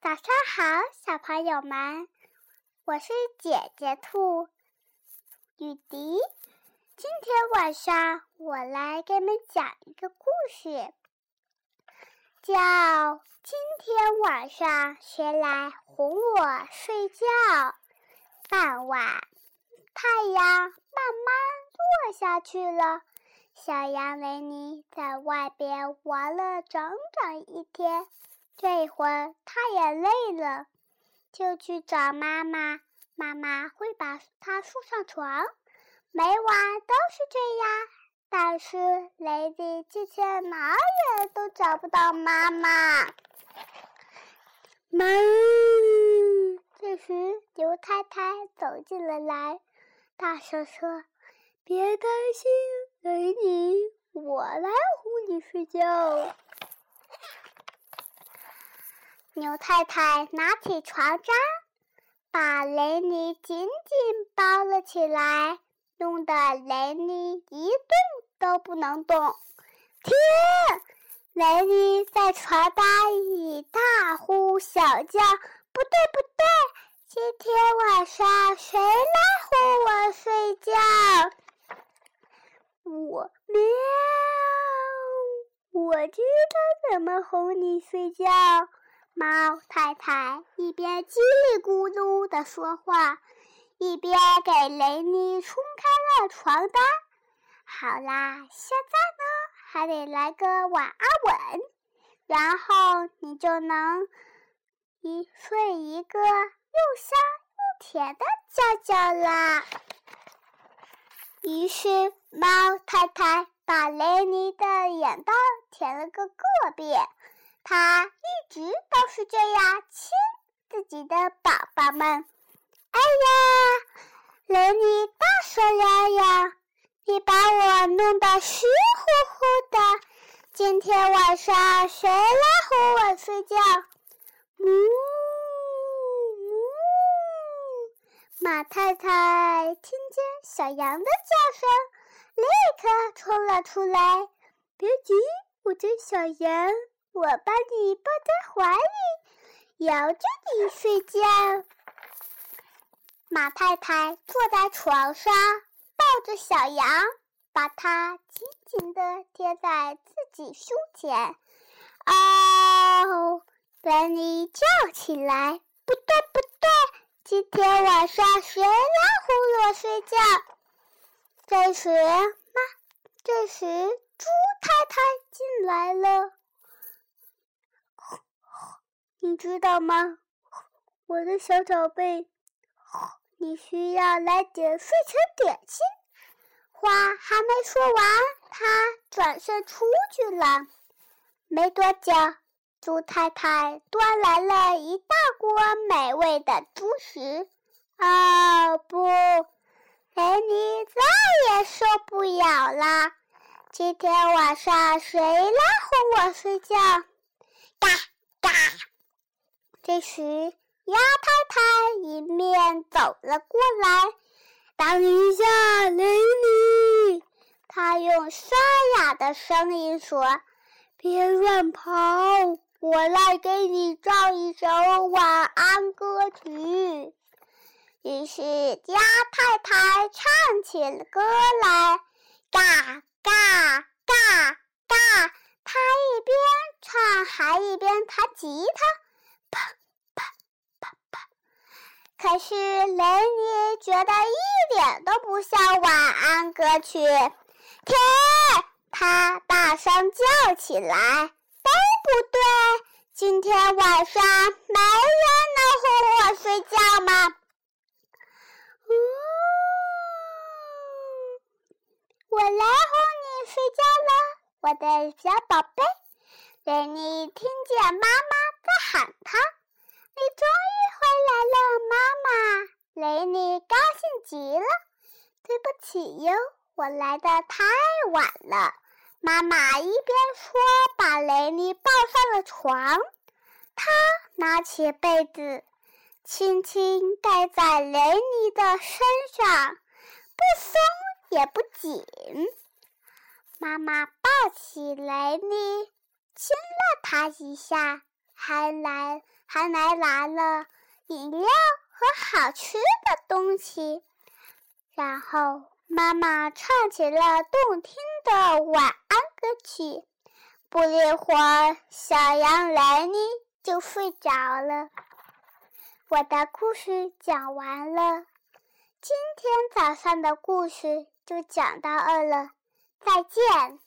早上好，小朋友们，我是姐姐兔雨迪。今天晚上我来给你们讲一个故事，叫《今天晚上谁来哄我睡觉》。傍晚，太阳慢慢落下去了，小羊维尼在外边玩了整整一天。这会儿他也累了，就去找妈妈。妈妈会把他送上床。每晚都是这样，但是雷迪今天哪里都找不到妈妈。门，这时牛太太走进了来，大声说：“别担心，雷尼，我来哄你睡觉。”牛太太拿起床单，把雷尼紧紧包了起来，弄得雷尼一动都不能动。天！雷尼在床单里大呼小叫：“不对，不对！今天晚上谁来哄我睡觉？”我喵！我知道怎么哄你睡觉。猫太太一边叽里咕噜地说话，一边给雷尼冲开了床单。好啦，现在呢，还得来个晚安吻，然后你就能一睡一个又香又甜的觉觉啦。于是，猫太太把雷尼的眼袋舔了个个遍。他一直都是这样亲自己的宝宝们。哎呀，雷尼大声嚷嚷：“你把我弄得湿乎乎的！今天晚上谁来哄我睡觉？”呜呜，马太太听见小羊的叫声，立刻冲了出来。别急，我叫小羊。我把你抱在怀里，摇着你睡觉。马太太坐在床上，抱着小羊，把它紧紧地贴在自己胸前。哦，丹尼叫起来：“不对，不对！今天晚上谁来哄我睡觉？”这时，妈，这时猪太太进来了。你知道吗，我的小宝贝，你需要来点睡前点心。话还没说完，他转身出去了。没多久，猪太太端来了一大锅美味的猪食。哦不，雷尼再也受不了了。今天晚上谁来哄我睡觉？嘎嘎。这时，鸭太太迎面走了过来。等一下，雷尼，她用沙哑的声音说：“别乱跑，我来给你唱一首晚安歌曲。”于是，鸭太太唱起了歌来，嘎嘎嘎嘎。她一边唱，还一边弹吉他。可是雷尼觉得一点都不像晚安歌曲，天！他大声叫起来：“对不对？今天晚上没人能哄我睡觉吗？”呜，我来哄你睡觉了，我的小宝贝。雷尼听见妈妈在喊他：“你终于……”来了，妈妈雷尼高兴极了，对不起哟，我来的太晚了。妈妈一边说，把雷尼抱上了床。她拿起被子，轻轻盖在雷尼的身上，不松也不紧。妈妈抱起雷尼，亲了他一下。还来还来拿了饮料和好吃的东西。然后妈妈唱起了动听的晚安歌曲。不一会儿，小羊莱尼就睡着了。我的故事讲完了，今天早上的故事就讲到这了，再见。